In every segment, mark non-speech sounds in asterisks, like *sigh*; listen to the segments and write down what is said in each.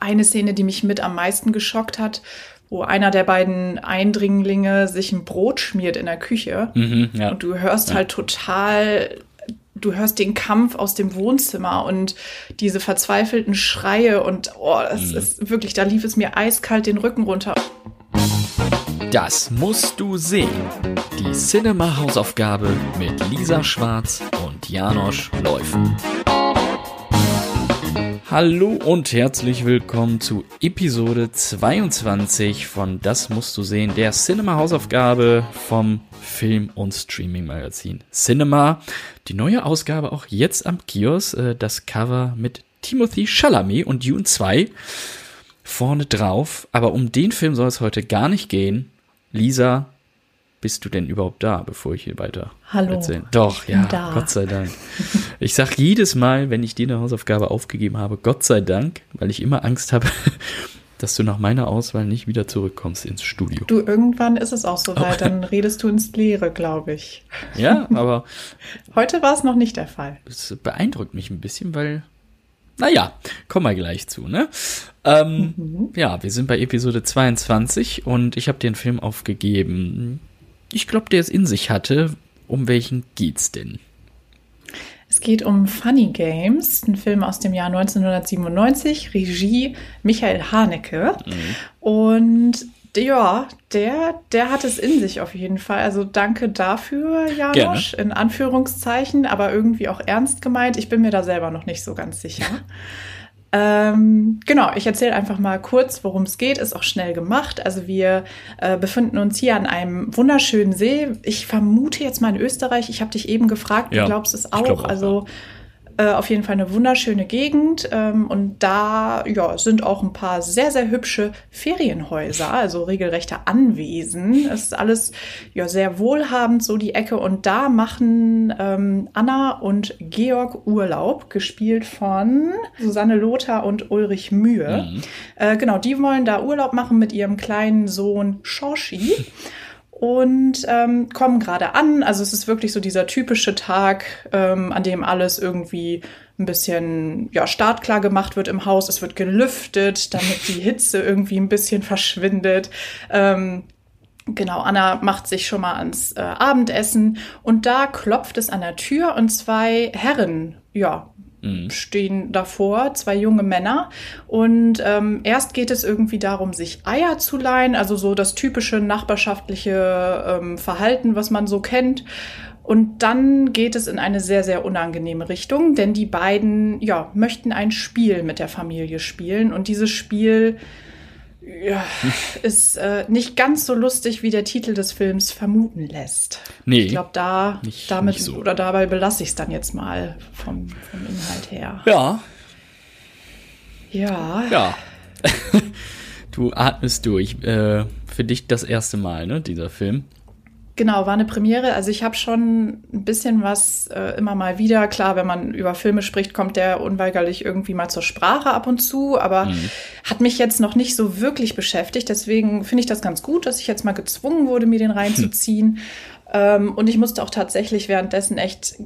eine Szene, die mich mit am meisten geschockt hat, wo einer der beiden Eindringlinge sich ein Brot schmiert in der Küche. Mhm, ja. Und du hörst Ja. halt total, du hörst den Kampf aus dem Wohnzimmer und diese verzweifelten Schreie und oh, das Mhm. ist wirklich, da lief es mir eiskalt den Rücken runter. Das musst du sehen. Die Cinema-Hausaufgabe mit Lisa Schwarz und Janosch Läufen. Hallo und herzlich willkommen zu Episode 22 von Das musst du sehen, der Cinema-Hausaufgabe vom Film- und Streaming-Magazin Cinema. Die neue Ausgabe auch jetzt am Kiosk, äh, das Cover mit Timothy Chalamet und Dune 2 vorne drauf. Aber um den Film soll es heute gar nicht gehen. Lisa, bist du denn überhaupt da, bevor ich hier weiter Hallo, erzähle? Doch, ja, da. Gott sei Dank. Ich sag jedes Mal, wenn ich dir eine Hausaufgabe aufgegeben habe, Gott sei Dank, weil ich immer Angst habe, *laughs* dass du nach meiner Auswahl nicht wieder zurückkommst ins Studio. Du, irgendwann ist es auch Oh. soweit, dann *laughs* redest du ins Leere, glaube ich. Ja, aber *laughs* Heute war es noch nicht der Fall. es beeindruckt mich ein bisschen, weil, naja, kommen wir gleich zu, ne? Ähm, Ja, wir sind bei Episode 22 und ich habe den Film aufgegeben. Ich glaube, der es in sich hatte. Um welchen geht's denn? Es geht um Funny Games, ein Film aus dem Jahr 1997, Regie Michael Haneke. Und ja, der, der hat es in sich auf jeden Fall. Also danke dafür, Janosch, in Anführungszeichen, aber irgendwie auch ernst gemeint. Ich bin mir da selber noch nicht so ganz sicher. *laughs* Ähm, genau, ich erzähle einfach mal kurz, worum es geht. Ist auch schnell gemacht. Also wir äh, befinden uns hier an einem wunderschönen See. Ich vermute jetzt mal in Österreich. Ich habe dich eben gefragt. Ja, du glaubst es auch. auch, also äh, auf jeden Fall eine wunderschöne Gegend. Ähm, und da ja, sind auch ein paar sehr, sehr hübsche Ferienhäuser, also regelrechte Anwesen. Es ist alles ja sehr wohlhabend, so die Ecke. Und da machen ähm, Anna und Georg Urlaub, gespielt von Susanne Lothar und Ulrich Mühe. Äh, genau, die wollen da Urlaub machen mit ihrem kleinen Sohn Shoshi *laughs* und ähm, kommen gerade an. Also es ist wirklich so dieser typische Tag, ähm, an dem alles irgendwie ein bisschen ja, startklar gemacht wird im Haus. Es wird gelüftet, damit die Hitze *laughs* irgendwie ein bisschen verschwindet. Ähm, Genau, Anna macht sich schon mal ans äh, Abendessen und da klopft es an der Tür und zwei Herren, ja, stehen davor, zwei junge Männer. Und ähm, erst geht es irgendwie darum, sich Eier zu leihen, also so das typische nachbarschaftliche ähm, Verhalten, was man so kennt. Und dann geht es in eine sehr, sehr unangenehme Richtung, denn die beiden, ja, möchten ein Spiel mit der Familie spielen. Und dieses Spiel ja, ist äh, nicht ganz so lustig, wie der Titel des Films vermuten lässt. Nee, Ich glaube, da nicht- damit nicht so. oder dabei belasse ich es dann jetzt mal vom, vom Inhalt her. Ja, Ja, ja. *laughs* du atmest durch. Äh, für dich das erste Mal, ne, dieser Film. Genau, war eine Premiere. Also ich habe schon ein bisschen was äh, immer mal wieder. Klar, wenn man über Filme spricht, kommt der unweigerlich irgendwie mal zur Sprache ab und zu, aber Mhm. hat mich jetzt noch nicht so wirklich beschäftigt. Deswegen finde ich das ganz gut, dass ich jetzt mal gezwungen wurde, mir den *laughs* reinzuziehen. Ähm, und ich musste auch tatsächlich währenddessen echt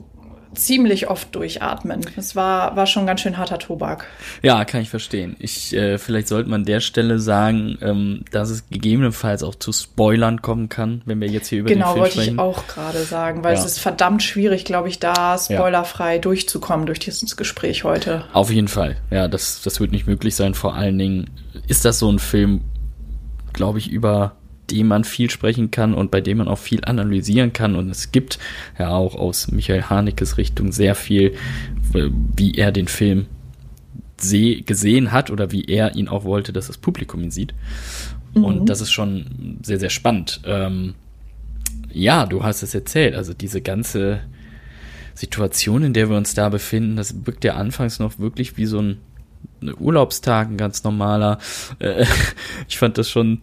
ziemlich oft durchatmen. Es war, war schon ganz schön harter Tobak. Ja, kann ich verstehen. Ich, äh, vielleicht sollte man an der Stelle sagen, ähm, dass es gegebenenfalls auch zu Spoilern kommen kann, wenn wir jetzt hier über den Genau, Film wollte sprechen. ich auch gerade sagen, weil Ja. es ist verdammt schwierig, glaube ich, da spoilerfrei durchzukommen durch dieses Gespräch heute. Auf jeden Fall. Ja, das, das wird nicht möglich sein. Vor allen Dingen ist das so ein Film, glaube ich, über den man viel sprechen kann und bei dem man auch viel analysieren kann. Und es gibt ja auch aus Michael Hanekes Richtung sehr viel, wie er den Film seh gesehen hat oder wie er ihn auch wollte, dass das Publikum ihn sieht. Und das ist schon sehr, sehr spannend. Ähm, ja, du hast es erzählt. Also diese ganze Situation, in der wir uns da befinden, das wirkt ja anfangs noch wirklich wie so ein ein Urlaubstag, ein ganz normaler. Äh, *laughs* ich fand das schon,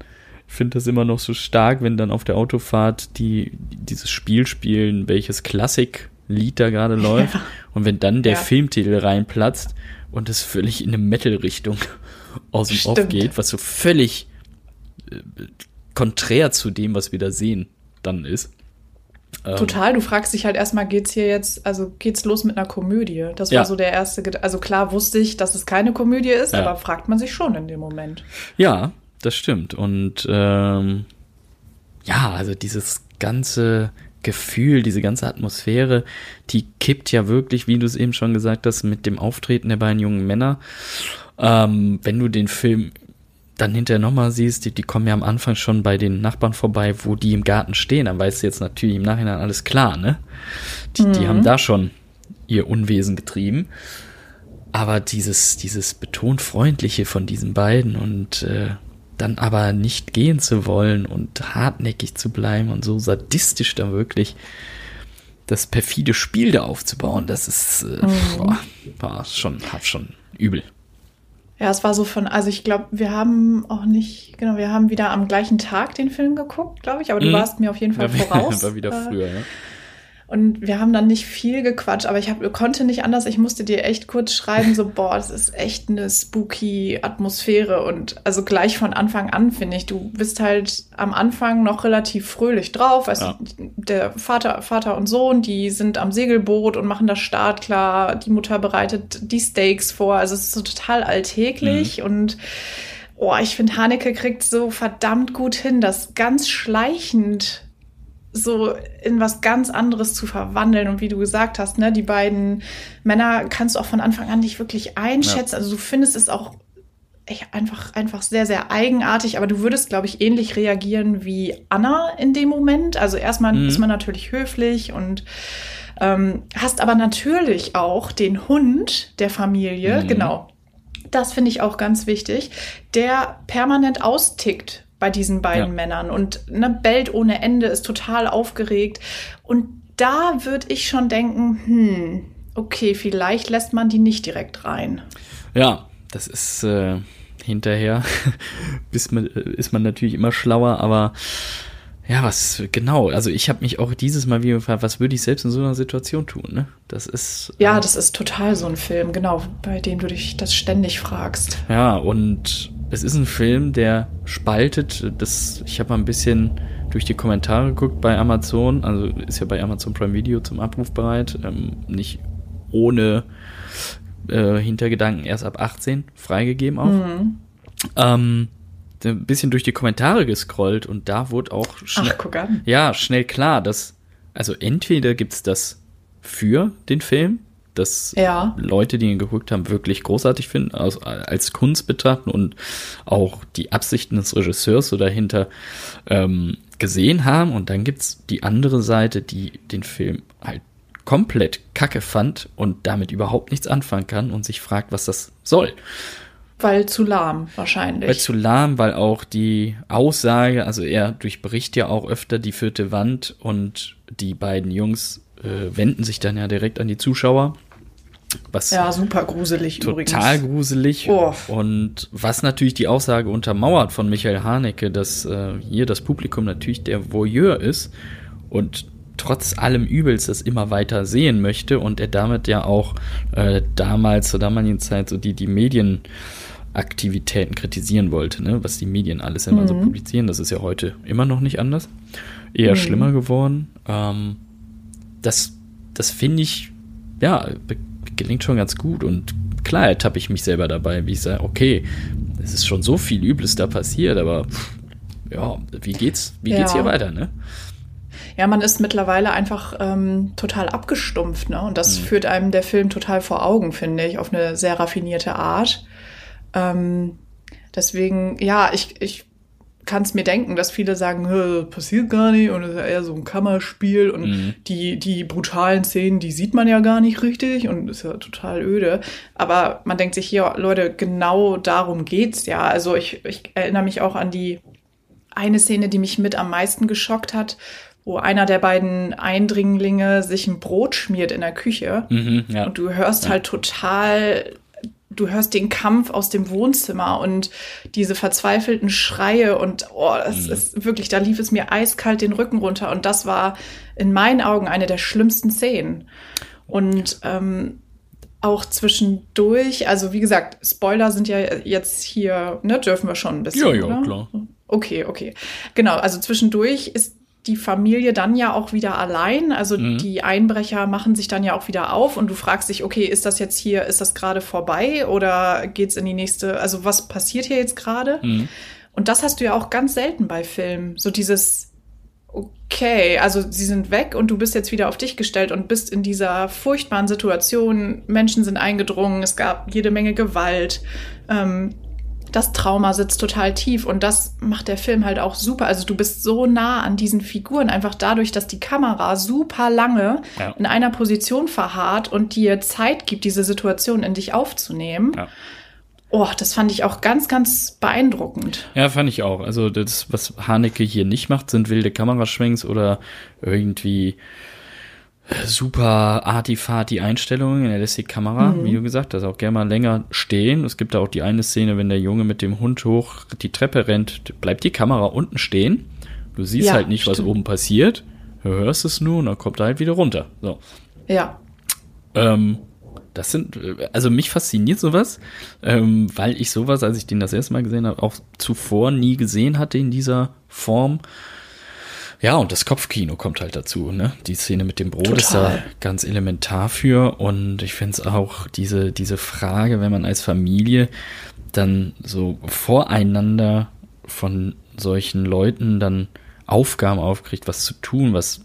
finde das immer noch so stark, wenn dann auf der Autofahrt die dieses Spiel spielen, welches Klassiklied da gerade läuft. Und wenn dann der Ja. Filmtitel reinplatzt und es völlig in eine Metal-Richtung *laughs* aus dem Off Stimmt. geht, was so völlig äh, konträr zu dem, was wir da sehen, dann ist. Ähm, Total, du fragst dich halt erstmal, geht's hier jetzt, also geht's los mit einer Komödie? Das war ja. so der erste, Ged also klar wusste ich, dass es keine Komödie ist, ja. aber fragt man sich schon in dem Moment. Ja, das stimmt. Und ähm, ja, also dieses ganze Gefühl, diese ganze Atmosphäre, die kippt ja wirklich, wie du es eben schon gesagt hast, mit dem Auftreten der beiden jungen Männer. Ähm, wenn du den Film dann hinterher nochmal siehst, die, die kommen ja am Anfang schon bei den Nachbarn vorbei, wo die im Garten stehen, dann weißt du jetzt natürlich im Nachhinein alles klar, ne? Die, mhm. die haben da schon ihr Unwesen getrieben. Aber dieses, dieses betont Freundliche von diesen beiden und äh, dann aber nicht gehen zu wollen und hartnäckig zu bleiben und so sadistisch da wirklich das perfide Spiel da aufzubauen, das ist äh, mhm. boah, war schon, war schon übel. Ja, es war so von, also ich glaube, wir haben auch nicht, genau, wir haben wieder am gleichen Tag den Film geguckt, glaube ich, aber du mhm. warst mir auf jeden Fall *laughs* voraus. war wieder früher, ja. Und wir haben dann nicht viel gequatscht, aber ich hab, konnte nicht anders. Ich musste dir echt kurz schreiben, so, boah, das ist echt eine spooky Atmosphäre. Und also gleich von Anfang an, finde ich, du bist halt am Anfang noch relativ fröhlich drauf. Weißt ja. der Vater, Vater und Sohn, die sind am Segelboot und machen das Start klar. Die Mutter bereitet die Steaks vor. Also es ist so total alltäglich mhm. und Oh, ich finde, Haneke kriegt so verdammt gut hin, das ganz schleichend so in was ganz anderes zu verwandeln. Und wie du gesagt hast, ne, die beiden Männer kannst du auch von Anfang an nicht wirklich einschätzen. Ja. Also du findest es auch echt einfach, einfach sehr, sehr eigenartig, aber du würdest, glaube ich, ähnlich reagieren wie Anna in dem Moment. Also erstmal mhm. ist man natürlich höflich und ähm, hast aber natürlich auch den Hund der Familie, mhm. genau. Das finde ich auch ganz wichtig, der permanent austickt bei diesen beiden ja. Männern und ne, bellt ohne Ende, ist total aufgeregt. Und da würde ich schon denken, hm, okay, vielleicht lässt man die nicht direkt rein. Ja, das ist äh, hinterher, *laughs* ist, man, ist man natürlich immer schlauer, aber ja, was genau. Also ich habe mich auch dieses Mal wieder gefragt, was würde ich selbst in so einer Situation tun? Ne? Das ist ja, äh, das ist total so ein Film, genau, bei dem du dich das ständig fragst. Ja, und es ist ein Film, der spaltet. Das, ich habe mal ein bisschen durch die Kommentare geguckt bei Amazon. Also ist ja bei Amazon Prime Video zum Abruf bereit. Ähm, nicht ohne äh, Hintergedanken erst ab 18 freigegeben auch. Mhm. Ähm, ein bisschen durch die Kommentare gescrollt und da wurde auch schnell, Ach, ja, schnell klar, dass also entweder gibt es das für den Film, dass ja. Leute, die ihn geguckt haben, wirklich großartig finden, als, als Kunst betrachten und auch die Absichten des Regisseurs so dahinter ähm, gesehen haben. Und dann gibt es die andere Seite, die den Film halt komplett kacke fand und damit überhaupt nichts anfangen kann und sich fragt, was das soll. Weil zu lahm, wahrscheinlich. Weil zu lahm, weil auch die Aussage, also er durchbricht ja auch öfter die vierte Wand und die beiden Jungs äh, wenden sich dann ja direkt an die Zuschauer. Was ja, super gruselig total übrigens. Total gruselig. Oh. Und was natürlich die Aussage untermauert von Michael Haneke, dass äh, hier das Publikum natürlich der Voyeur ist und trotz allem Übels das immer weiter sehen möchte und er damit ja auch äh, damals zur damaligen Zeit so die, die Medienaktivitäten kritisieren wollte, ne? was die Medien alles immer mhm. so publizieren. Das ist ja heute immer noch nicht anders. Eher mhm. schlimmer geworden. Ähm, das, das finde ich, ja, gelingt schon ganz gut. Und klar ertappe ich mich selber dabei, wie ich sage, okay, es ist schon so viel Übles da passiert, aber pff, ja, wie geht's, wie ja. geht's hier weiter, ne? Ja, man ist mittlerweile einfach ähm, total abgestumpft, ne? Und das mhm. führt einem der Film total vor Augen, finde ich, auf eine sehr raffinierte Art. Ähm, deswegen, ja, ich, ich kann es mir denken, dass viele sagen, passiert gar nicht und es ist ja eher so ein Kammerspiel und mhm. die, die brutalen Szenen, die sieht man ja gar nicht richtig und ist ja total öde. Aber man denkt sich hier, Leute, genau darum geht's ja. Also ich, ich erinnere mich auch an die eine Szene, die mich mit am meisten geschockt hat, wo einer der beiden Eindringlinge sich ein Brot schmiert in der Küche. Mhm, ja. Und du hörst halt total du hörst den Kampf aus dem Wohnzimmer und diese verzweifelten Schreie und oh, das mhm. ist wirklich, da lief es mir eiskalt den Rücken runter und das war in meinen Augen eine der schlimmsten Szenen. Und ähm, auch zwischendurch, also wie gesagt, Spoiler sind ja jetzt hier, ne, dürfen wir schon ein bisschen. Ja, ja, oder? klar. Okay, okay. Genau, also zwischendurch ist die Familie dann ja auch wieder allein. Also mhm. die Einbrecher machen sich dann ja auch wieder auf und du fragst dich, okay, ist das jetzt hier, ist das gerade vorbei oder geht's in die nächste, also was passiert hier jetzt gerade? Mhm. Und das hast du ja auch ganz selten bei Filmen. So dieses, okay, also sie sind weg und du bist jetzt wieder auf dich gestellt und bist in dieser furchtbaren Situation. Menschen sind eingedrungen, es gab jede Menge Gewalt. Ähm, das Trauma sitzt total tief und das macht der Film halt auch super. Also du bist so nah an diesen Figuren, einfach dadurch, dass die Kamera super lange ja. in einer Position verharrt und dir Zeit gibt, diese Situation in dich aufzunehmen. Ja. Oh, das fand ich auch ganz, ganz beeindruckend. Ja, fand ich auch. Also das, was Haneke hier nicht macht, sind wilde Kameraschwenks oder irgendwie super artifati Einstellungen. Er lässt die Kamera, mhm. wie du gesagt hast, auch gerne mal länger stehen. Es gibt da auch die eine Szene, wenn der Junge mit dem Hund hoch die Treppe rennt, bleibt die Kamera unten stehen. Du siehst ja, halt nicht, was oben passiert. Du hörst es nur und dann kommt er halt wieder runter. So. Ja. Ähm, das sind, also mich fasziniert sowas, ähm, weil ich sowas, als ich den das erste Mal gesehen habe, auch zuvor nie gesehen hatte in dieser Form. Ja, und das Kopfkino kommt halt dazu, ne? Die Szene mit dem Brot Total. ist da ganz elementar für. Und ich finde es auch diese, diese Frage, wenn man als Familie dann so voreinander von solchen Leuten dann Aufgaben aufkriegt, was zu tun, was,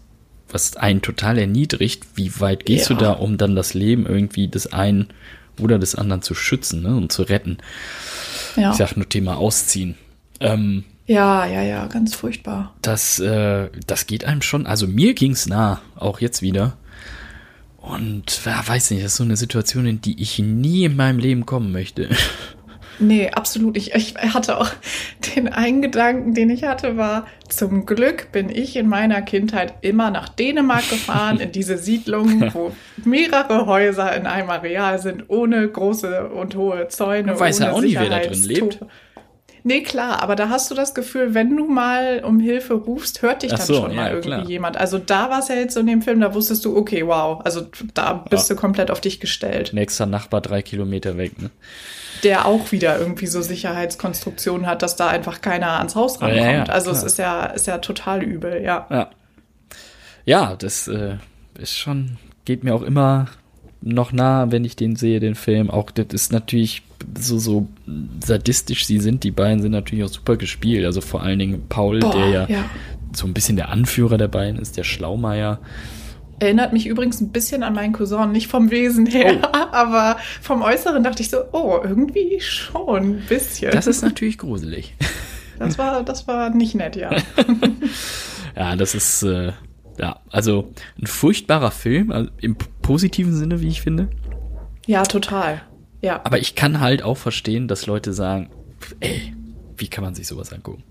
was einen total erniedrigt, wie weit gehst ja. du da, um dann das Leben irgendwie des einen oder des anderen zu schützen ne, und zu retten? Ja. Ich sag nur Thema Ausziehen. Ähm, ja, ja, ja, ganz furchtbar. Das, äh, das geht einem schon, also mir ging's nah, auch jetzt wieder. Und wer weiß nicht, das ist so eine Situation, in die ich nie in meinem Leben kommen möchte. *laughs* Nee, absolut nicht. Ich hatte auch *laughs* den einen Gedanken, den ich hatte, war, zum Glück bin ich in meiner Kindheit immer nach Dänemark gefahren, in diese Siedlung, *laughs* wo mehrere Häuser in einem Areal sind, ohne große und hohe Zäune. Du weißt ja auch nicht, wer da drin lebt. Nee, klar, aber da hast du das Gefühl, wenn du mal um Hilfe rufst, hört dich dann so, schon ja, mal irgendwie klar. jemand. Also da war es ja jetzt so in dem Film, da wusstest du, okay, wow, also da bist ja. du komplett auf dich gestellt. Nächster Nachbar drei Kilometer weg, ne? Der auch wieder irgendwie so Sicherheitskonstruktionen hat, dass da einfach keiner ans Haus rankommt. Ja, also klar. es ist ja, ist ja total übel, ja. Ja, ja das äh, ist schon, geht mir auch immer noch nah, wenn ich den sehe, den Film. Auch das ist natürlich so, so sadistisch sie sind, die beiden sind natürlich auch super gespielt. Also vor allen Dingen Paul, Boah, der ja, ja, so ein bisschen der Anführer der beiden ist, der Schlaumeier. Erinnert mich übrigens ein bisschen an meinen Cousin, nicht vom Wesen her, oh. *laughs* aber vom Äußeren dachte ich so, oh, irgendwie schon ein bisschen. Das ist natürlich gruselig. *laughs* Das war, das war nicht nett, ja. *laughs* ja, das ist, äh, ja, also ein furchtbarer Film, also im positiven Sinne, wie ich finde. Ja, total. Ja. Aber ich kann halt auch verstehen, dass Leute sagen, ey, wie kann man sich sowas angucken?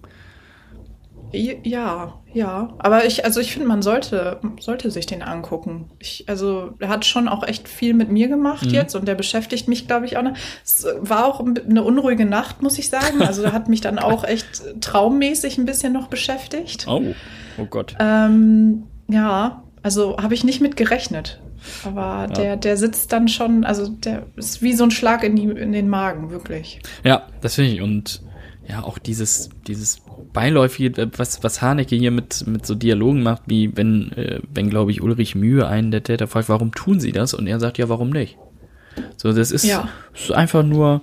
Ja, ja. Aber ich, also ich finde, man sollte, sollte sich den angucken. Ich, also er hat schon auch echt viel mit mir gemacht mhm. jetzt und der beschäftigt mich, glaube ich, auch. Noch. Es war auch eine unruhige Nacht, muss ich sagen. Also er hat mich dann auch *laughs* echt traummäßig ein bisschen noch beschäftigt. Oh, oh Gott. Ähm, ja, also habe ich nicht mit gerechnet. Aber ja. der, der sitzt dann schon, also der ist wie so ein Schlag in, die, in den Magen, wirklich. Ja, das finde ich. Und ja, auch dieses, dieses beiläufige, was, was Haneke hier mit, mit so Dialogen macht, wie wenn, äh, wenn glaube ich, Ulrich Mühe einen der Täter fragt, warum tun sie das? Und er sagt, ja, warum nicht? So, das ist, ja. ist einfach nur,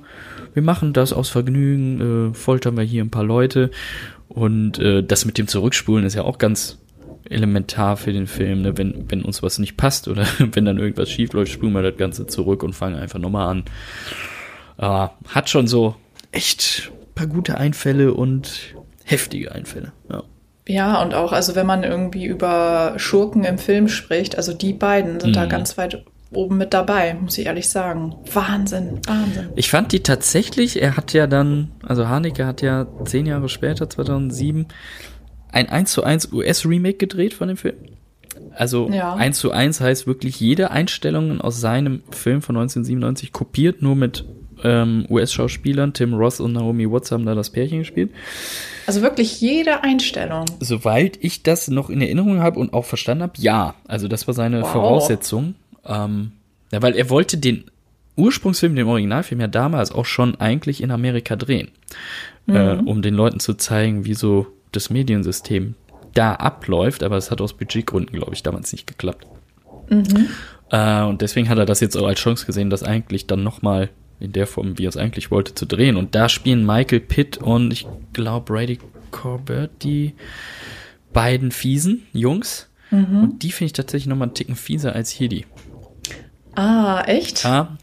wir machen das aus Vergnügen, äh, foltern wir hier ein paar Leute. Und äh, das mit dem Zurückspulen ist ja auch ganz elementar für den Film. Ne? Wenn, wenn uns was nicht passt oder *laughs* wenn dann irgendwas schief läuft, spulen wir das Ganze zurück und fangen einfach nochmal an. Äh, hat schon so echt ein paar gute Einfälle und heftige Einfälle. Ja. Ja, und auch, also wenn man irgendwie über Schurken im Film spricht, also die beiden sind mhm. da ganz weit oben mit dabei, muss ich ehrlich sagen. Wahnsinn, Wahnsinn. Ich fand die tatsächlich, er hat ja dann, also Haneke hat ja zehn Jahre später, 2007, ein 1 zu 1 US-Remake gedreht von dem Film. Also ja. 1 zu 1 heißt wirklich jede Einstellung aus seinem Film von 1997 kopiert, nur mit ähm, US-Schauspielern. Tim Ross und Naomi Watts haben da das Pärchen gespielt. Also wirklich jede Einstellung. Soweit ich das noch in Erinnerung habe und auch verstanden habe, ja. Also das war seine wow. Voraussetzung. Ähm, ja, weil er wollte den Ursprungsfilm, den Originalfilm ja damals auch schon eigentlich in Amerika drehen. Mhm. Äh, um den Leuten zu zeigen, wie so das Mediensystem da abläuft, aber es hat aus Budgetgründen, glaube ich, damals nicht geklappt. Mhm. Äh, und deswegen hat er das jetzt auch als Chance gesehen, das eigentlich dann nochmal in der Form, wie er es eigentlich wollte, zu drehen. Und da spielen Michael Pitt und ich glaube Brady Corbett die beiden fiesen Jungs. Mhm. Und die finde ich tatsächlich nochmal einen Ticken fieser als hier die. Ah, echt? Ja.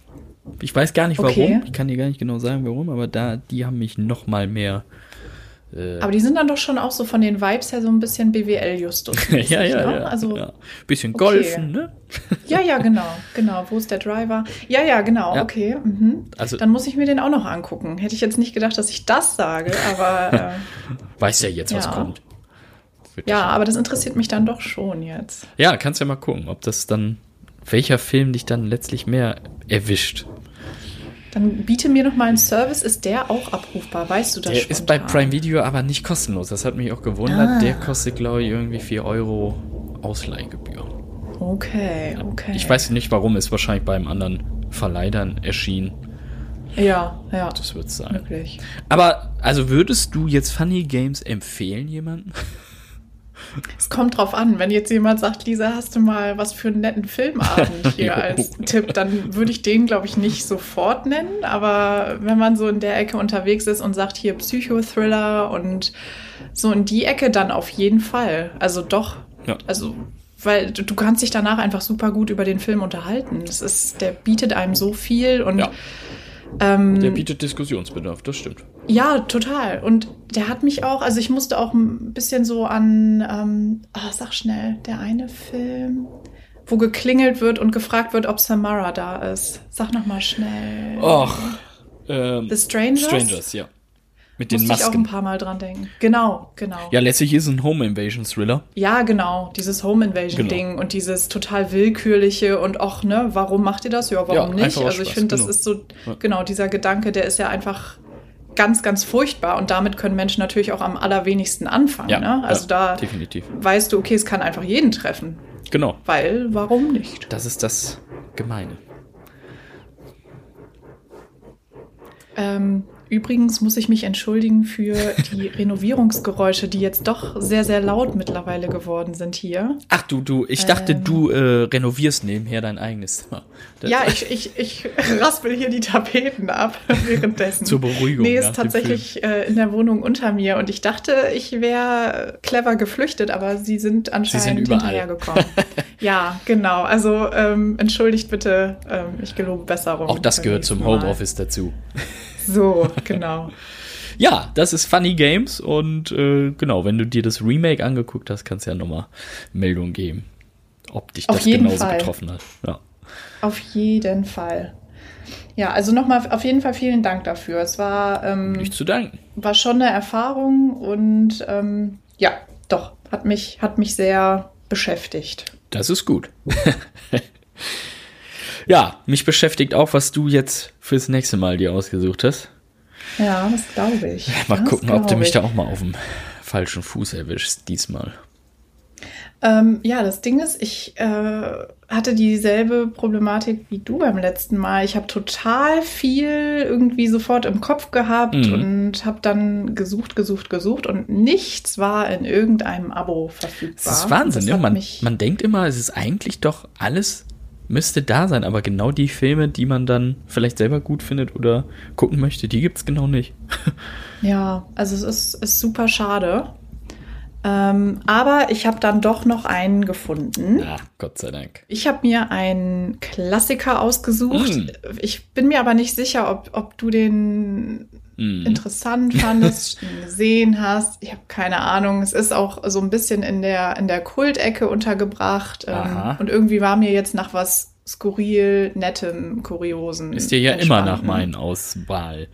Ich weiß gar nicht warum. Okay. Ich kann dir gar nicht genau sagen, warum, aber da, die haben mich nochmal mehr äh, Aber die sind dann doch schon auch so von den Vibes her so ein bisschen BWL-Justus. *laughs* ja, ja, ne? ja. Also, ja. Bisschen okay. Golfen, ne? ja, ja, *laughs* genau, genau. Wo ist der Driver? Ja, ja, genau, ja. okay. Mhm. Also, dann muss ich mir den auch noch angucken. Hätte ich jetzt nicht gedacht, dass ich das sage, aber. Äh, *laughs* Weiß ja jetzt, was kommt. ja, aber das interessiert mich dann doch schon jetzt. Ja, kannst ja mal gucken, ob das dann, welcher Film dich dann letztlich mehr erwischt. Dann biete mir noch mal einen Service. Ist der auch abrufbar? Weißt du das Der spontan? ist bei Prime Video aber nicht kostenlos. Das hat mich auch gewundert. Ah. Der kostet, glaube ich, irgendwie 4 Euro Ausleihgebühr. Okay, okay. Ich weiß nicht warum. Ist wahrscheinlich beim anderen Verleih dann erschienen. Ja, ja. Das wird sein. Möglich. Aber, also würdest du jetzt Funny Games empfehlen, jemanden? Es kommt drauf an, wenn jetzt jemand sagt, Lisa, hast du mal was für einen netten Filmabend *laughs* hier als Tipp, dann würde ich den, glaube ich, nicht sofort nennen. Aber wenn man so in der Ecke unterwegs ist und sagt, hier Psychothriller und so in die Ecke, dann auf jeden Fall. Also doch. Ja. Also weil du, kannst dich danach einfach super gut über den Film unterhalten. Das ist, der bietet einem so viel und ja. Ähm, der bietet Diskussionsbedarf, das stimmt. Ja, total. Und der hat mich auch, also ich musste auch ein bisschen so an, ähm, oh, sag schnell, der eine Film, wo geklingelt wird und gefragt wird, ob Samara da ist. Sag noch mal schnell. Och. Ähm, The Strangers? Strangers, ja. Mit den Musste Masken. ich auch ein paar Mal dran denken. Genau, genau. Ja, letztlich ist es ein Home Invasion Thriller. Ja, genau. Dieses Home Invasion genau. Ding und dieses total willkürliche und auch, ne, warum macht ihr das? Ja, warum ja, nicht? Also ich finde, genau. das ist so, genau, dieser Gedanke, der ist ja einfach ganz, ganz furchtbar und damit können Menschen natürlich auch am allerwenigsten anfangen. Ja, ne? Also ja, da definitiv. weißt du, okay, es kann einfach jeden treffen. Genau. Weil, warum nicht? Das ist das Gemeine. Ähm, Übrigens muss ich mich entschuldigen für die *laughs* Renovierungsgeräusche, die jetzt doch sehr, sehr laut mittlerweile geworden sind hier. Ach du, du, ich dachte, ähm, du äh, renovierst nebenher dein eigenes Zimmer. Das ja, ich, ich, ich *laughs* raspel hier die Tapeten ab *laughs* währenddessen. Zur Beruhigung. Nee, ist tatsächlich äh, in der Wohnung unter mir und ich dachte, ich wäre clever geflüchtet, aber sie sind anscheinend sie sind hinterhergekommen. ja, genau. Also ähm, entschuldigt bitte, ähm, ich gelobe Besserung. Auch das gehört zum Homeoffice dazu. So, genau. *laughs* ja, das ist Funny Games und äh, genau, wenn du dir das Remake angeguckt hast, kannst du ja nochmal Meldung geben, ob dich das genauso Fall. betroffen hat. Ja. Auf jeden Fall. Ja, also nochmal auf jeden Fall vielen Dank dafür. Es war ähm, nicht zu danken. War schon eine Erfahrung und ähm, ja, doch hat mich hat mich sehr beschäftigt. Das ist gut. *laughs* Ja, mich beschäftigt auch, was du jetzt fürs nächste Mal dir ausgesucht hast. Ja, das glaube ich. *laughs* Mal das gucken, ob du mich ich. da auch mal auf dem falschen Fuß erwischst diesmal. Ähm, ja, das Ding ist, ich äh, hatte dieselbe Problematik wie du beim letzten Mal. Ich habe total viel irgendwie sofort im Kopf gehabt mhm. und habe dann gesucht, gesucht, gesucht und nichts war in irgendeinem Abo verfügbar. Das ist Wahnsinn, das ne? man, man denkt immer, es ist eigentlich doch alles müsste da sein, aber genau die Filme, die man dann vielleicht selber gut findet oder gucken möchte, die gibt es genau nicht. *laughs* ja, also es ist, ist super schade. Ähm, aber ich habe dann doch noch einen gefunden. Ja, Gott sei Dank. Ich habe mir einen Klassiker ausgesucht. Mm. Ich bin mir aber nicht sicher, ob, ob du den mm. interessant fandest, *laughs* gesehen hast. Ich habe keine Ahnung. Es ist auch so ein bisschen in der, in der Kultecke untergebracht. Ähm, und irgendwie war mir jetzt nach was skurril, nettem, kuriosen. Ist dir ja immer nach meinen Auswahl.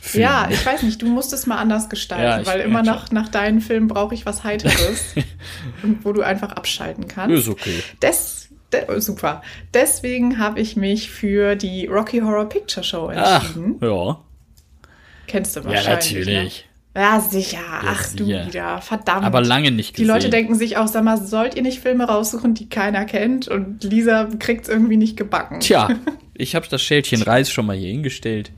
Film. Ja, ich weiß nicht, du musst es mal anders gestalten, ja, weil immer nach, nach deinen Filmen brauche ich was Heiteres, *laughs* wo du einfach abschalten kannst. Ist okay. Des, de, oh, super. Deswegen habe ich mich für die Rocky Horror Picture Show entschieden. Ach, ja. Kennst du wahrscheinlich. Ja, natürlich. Ne? Ja, sicher. Ach du ja. wieder. Verdammt. Aber lange nicht gesehen. Die Leute denken sich auch, sag mal, sollt ihr nicht Filme raussuchen, die keiner kennt? Und Lisa kriegt es irgendwie nicht gebacken. Tja, *laughs* ich habe das Schälchen Reis schon mal hier hingestellt.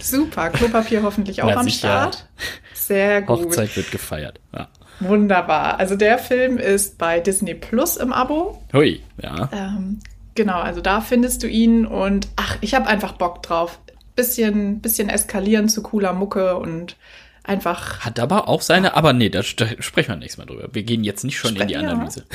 Super, Klopapier hoffentlich auch Na, am sicher. Start. Sehr gut. Hochzeit wird gefeiert. Ja. Wunderbar. Also der Film ist bei Disney Plus im Abo. Hui, ja. Ähm, genau, also da findest du ihn und ach, ich habe einfach Bock drauf. Bisschen, bisschen eskalieren zu cooler Mucke und einfach. Hat aber auch seine, aber nee, da, da sprechen wir nächstes Mal drüber. Wir gehen jetzt nicht schon in die Spre- ja. Analyse. *laughs*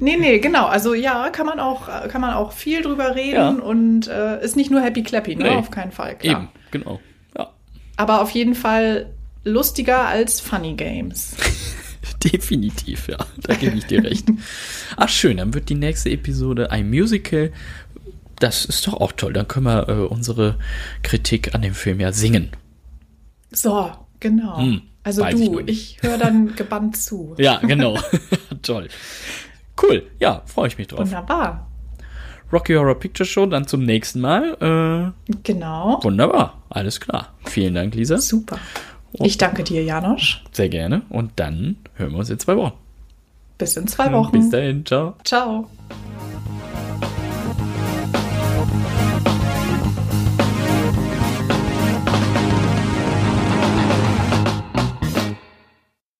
Nee, nee, genau. Also ja, kann man auch, kann man auch viel drüber reden Ja. und äh, ist nicht nur happy clappy, ne? Nee. Auf keinen Fall, klar. Eben, genau. Ja. Aber auf jeden Fall lustiger als Funny Games. *laughs* Definitiv, ja. Da gebe ich dir recht. *laughs* Ach, schön, dann wird die nächste Episode ein Musical. Das ist doch auch toll. Dann können wir äh, unsere Kritik an dem Film ja singen. So, genau. Hm, also ich du, nicht. ich höre dann gebannt zu. *laughs* Ja, genau. *laughs* toll. Cool. Ja, freue ich mich drauf. Wunderbar. Rocky Horror Picture Show dann zum nächsten Mal. Genau. Äh, wunderbar. Alles klar. Vielen Dank, Lisa. Super. Ich danke dir, Janosch. Sehr gerne. Und dann hören wir uns in zwei Wochen. Bis in zwei Wochen. Bis dahin. Ciao. Ciao.